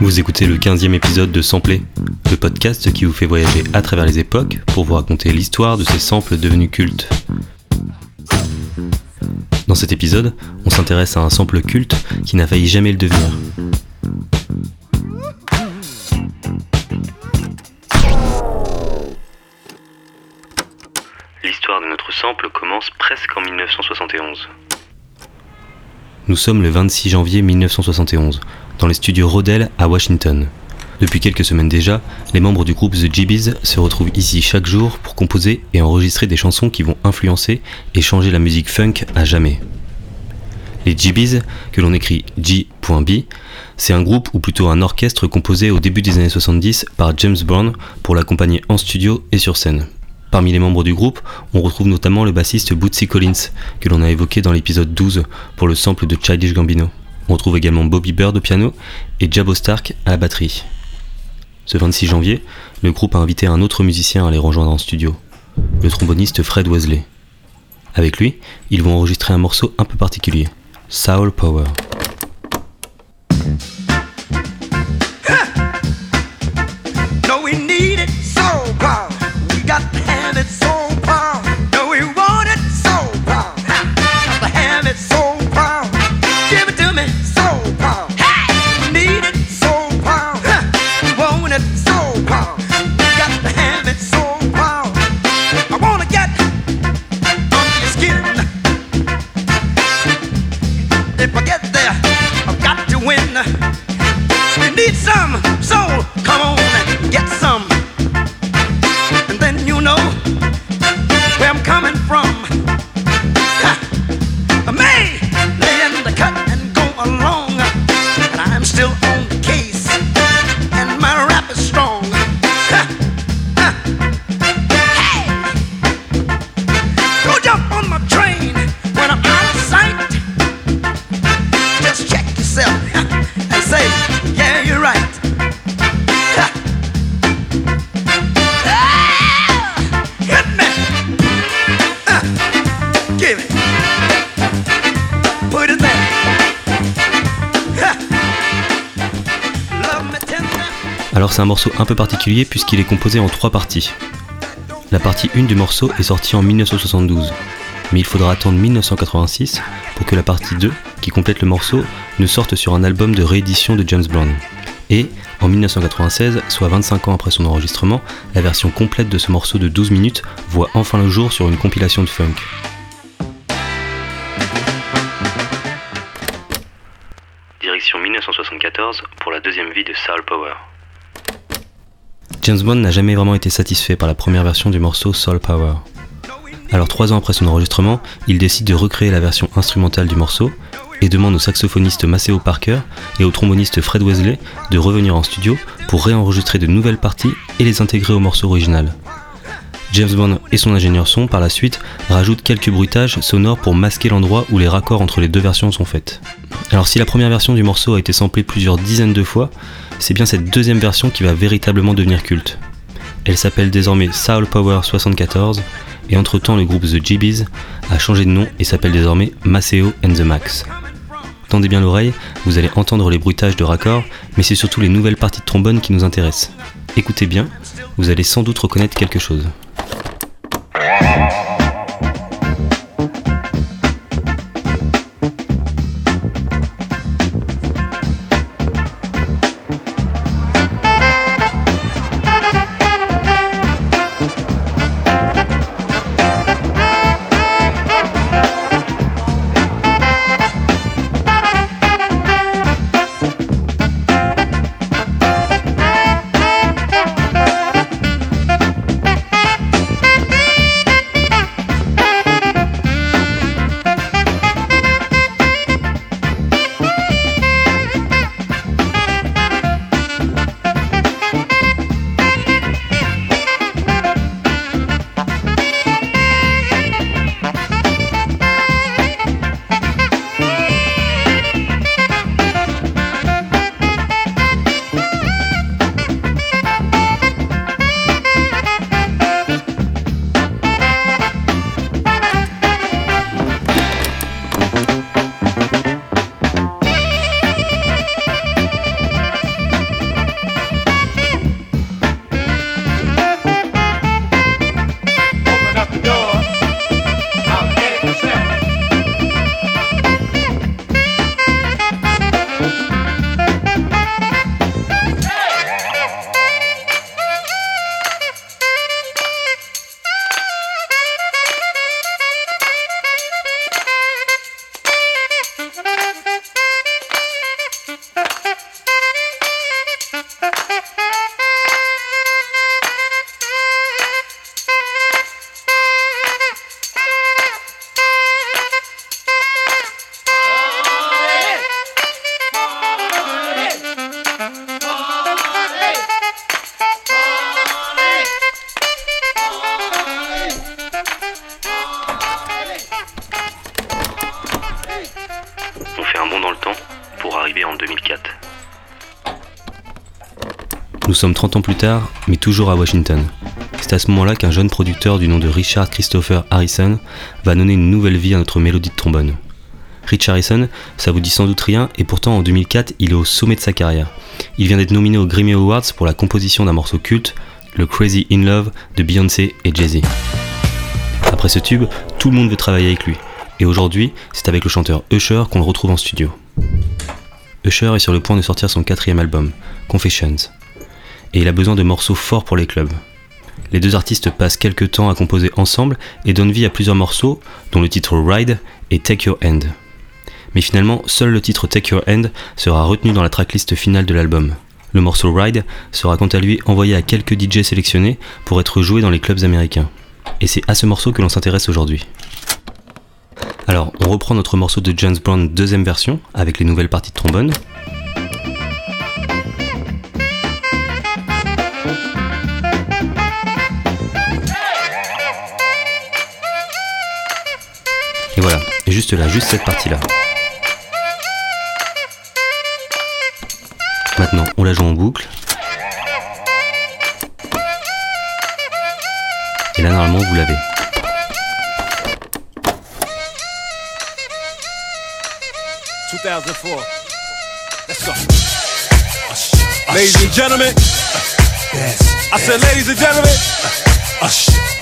Vous écoutez le 15e épisode de Sampler, le podcast qui vous fait voyager à travers les époques pour vous raconter l'histoire de ces samples devenus cultes. Dans cet épisode, on s'intéresse à un sample culte qui n'a failli jamais le devenir. L'histoire de notre sample commence presque en 1971. Nous sommes le 26 janvier 1971, dans les studios Rodell à Washington. Depuis quelques semaines déjà, les membres du groupe The GBs se retrouvent ici chaque jour pour composer et enregistrer des chansons qui vont influencer et changer la musique funk à jamais. Les GBs, que l'on écrit G.B, c'est un groupe ou plutôt un orchestre composé au début des années 70 par James Brown pour l'accompagner en studio et sur scène. Parmi les membres du groupe, on retrouve notamment le bassiste Bootsy Collins, que l'on a évoqué dans l'épisode 12 pour le sample de Childish Gambino. On retrouve également Bobby Bird au piano et Jabo Stark à la batterie. Ce 26 janvier, le groupe a invité un autre musicien à les rejoindre en studio, le tromboniste Fred Wesley. Avec lui, ils vont enregistrer un morceau un peu particulier, Soul Power. if I get there, I've got to win. You need some, soul. come on, get some. C'est un morceau un peu particulier puisqu'il est composé en trois parties. La partie 1 du morceau est sortie en 1972, mais il faudra attendre 1986 pour que la partie 2, qui complète le morceau, ne sorte sur un album de réédition de James Brown. Et, en 1996, soit 25 ans après son enregistrement, la version complète de ce morceau de 12 minutes voit enfin le jour sur une compilation de funk. Direction 1974 pour la deuxième vie de Soul Power. James Bond n'a jamais vraiment été satisfait par la première version du morceau Soul Power. Alors trois ans après son enregistrement, il décide de recréer la version instrumentale du morceau et demande au saxophoniste Maceo Parker et au tromboniste Fred Wesley de revenir en studio pour réenregistrer de nouvelles parties et les intégrer au morceau original. James Bond et son ingénieur son, par la suite, rajoutent quelques bruitages sonores pour masquer l'endroit où les raccords entre les deux versions sont faits. Alors si la première version du morceau a été samplée plusieurs dizaines de fois, c'est bien cette deuxième version qui va véritablement devenir culte. Elle s'appelle désormais Soul Power 74 et entre-temps le groupe The GBs a changé de nom et s'appelle désormais Maceo and the Max. Tendez bien l'oreille, vous allez entendre les bruitages de raccords, mais c'est surtout les nouvelles parties de trombone qui nous intéressent. Écoutez bien, vous allez sans doute reconnaître quelque chose. Nous sommes 30 ans plus tard, mais toujours à Washington. C'est à ce moment-là qu'un jeune producteur du nom de Richard Christopher Harrison va donner une nouvelle vie à notre mélodie de trombone. Rich Harrison, ça vous dit sans doute rien, et pourtant en 2004, il est au sommet de sa carrière. Il vient d'être nominé aux Grammy Awards pour la composition d'un morceau culte, le Crazy in Love de Beyoncé et Jay-Z. Après ce tube, tout le monde veut travailler avec lui, et aujourd'hui, c'est avec le chanteur Usher qu'on le retrouve en studio. Usher est sur le point de sortir son quatrième album, Confessions, et il a besoin de morceaux forts pour les clubs. Les deux artistes passent quelques temps à composer ensemble et donnent vie à plusieurs morceaux, dont le titre Ride et Take Your End. Mais finalement, seul le titre Take Your End sera retenu dans la tracklist finale de l'album. Le morceau Ride sera quant à lui envoyé à quelques DJ sélectionnés pour être joué dans les clubs américains. Et c'est à ce morceau que l'on s'intéresse aujourd'hui. On reprend notre morceau de James Brown deuxième version avec les nouvelles parties de trombone. Et voilà, juste là, juste cette partie-là. Maintenant, on la joue en boucle. Et là, normalement, vous l'avez. Ladies and gentlemen, I said, ladies and gentlemen,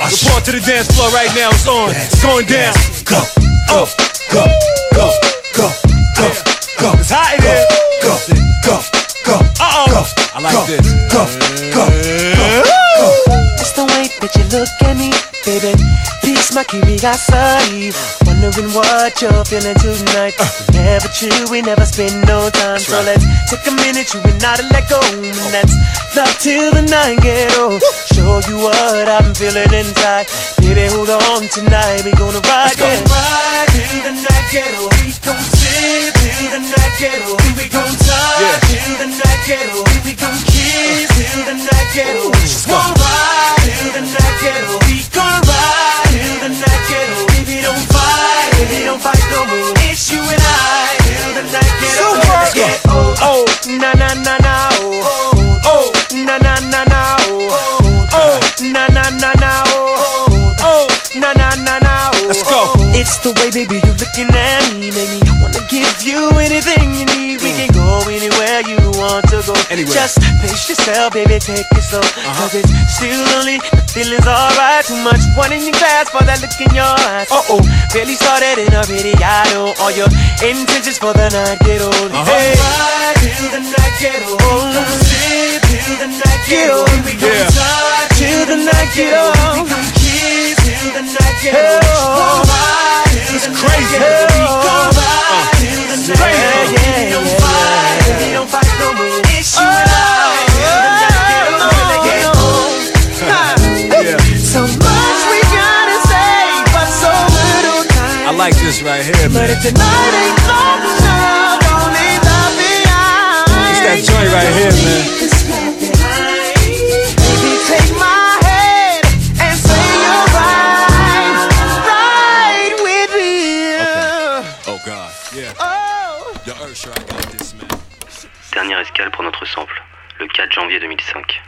report to the dance floor right now. It's on. It's going down. Go, go, go, go, go, go, go. It's hot in here. Go, go, go. Uh oh. I like this. Go, go, go, go. It's the way that you look at me, baby. Piques my curiosity. Wondering what you're feeling tonight. Uh. Never true, we never spend no time. That's so right. let's take a minute, you and I to let go. And that's love till the night get old. Show you what I'm feeling inside. Baby, hold on tonight, we gonna ride. Let's yeah. go ride till the night get old. We gon' sip till the night get old. We gon' touch yeah. till the night get old. We gon' kiss till the night get old. Just go ride baby, take it slow. Uh-huh. Cause it's still only, the feeling's alright. Too much one in your glass for that look in your eyes. Uh oh. Barely started in already, I know all your intentions for the night get old. Uh-huh. Hey, ride till the night get old. Oh, sip till the night get old. We gon' Yeah. touch till the night get old. We gon' kiss till the night get old. It's crazy. We gon' ride till the night crazy. get old. We don't fight, we don't fight no more. It's you this right here, But man. if tonight ain't long enough, don't leave love behind. It's that joint right here, man. Baby, take my hand and say you're right, right with me. Oh God. Yeah. Oh. Yo, Ursher, I got this, man. Dernière escale pour notre sample, le 4 janvier 2005.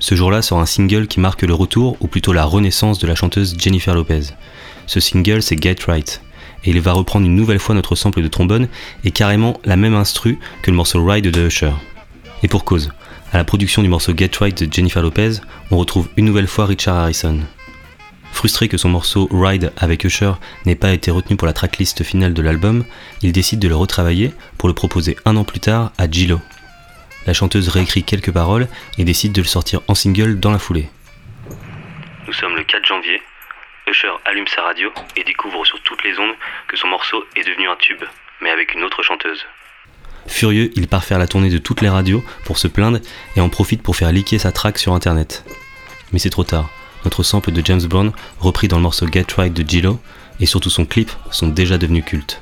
Ce jour-là sort un single qui marque le retour, ou plutôt la renaissance de la chanteuse Jennifer Lopez. Ce single, c'est Get Right, et il va reprendre une nouvelle fois notre sample de trombone et carrément la même instru que le morceau Ride de Usher. Et pour cause, à la production du morceau Get Right de Jennifer Lopez, on retrouve une nouvelle fois Richard Harrison. Frustré que son morceau Ride avec Usher n'ait pas été retenu pour la tracklist finale de l'album, il décide de le retravailler pour le proposer un an plus tard à Gilo. La chanteuse réécrit quelques paroles et décide de le sortir en single dans la foulée. Nous sommes le 4 janvier. Usher allume sa radio et découvre sur toutes les ondes que son morceau est devenu un tube, mais avec une autre chanteuse. Furieux, il part faire la tournée de toutes les radios pour se plaindre et en profite pour faire liquer sa track sur internet. Mais c'est trop tard. Notre sample de James Brown, repris dans le morceau Get Right de Gilo, et surtout son clip, sont déjà devenus cultes.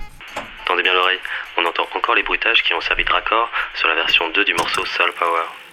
Les bruitages qui ont servi de raccord sur la version 2 du morceau Soul Power.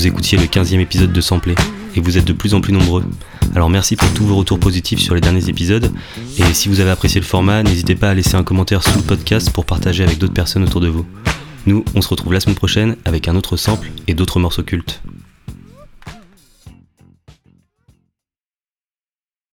Vous écoutiez le 15e épisode de Samplé et vous êtes de plus en plus nombreux. Alors merci pour tous vos retours positifs sur les derniers épisodes et si vous avez apprécié le format, n'hésitez pas à laisser un commentaire sous le podcast pour partager avec d'autres personnes autour de vous. Nous, on se retrouve la semaine prochaine avec un autre sample et d'autres morceaux cultes.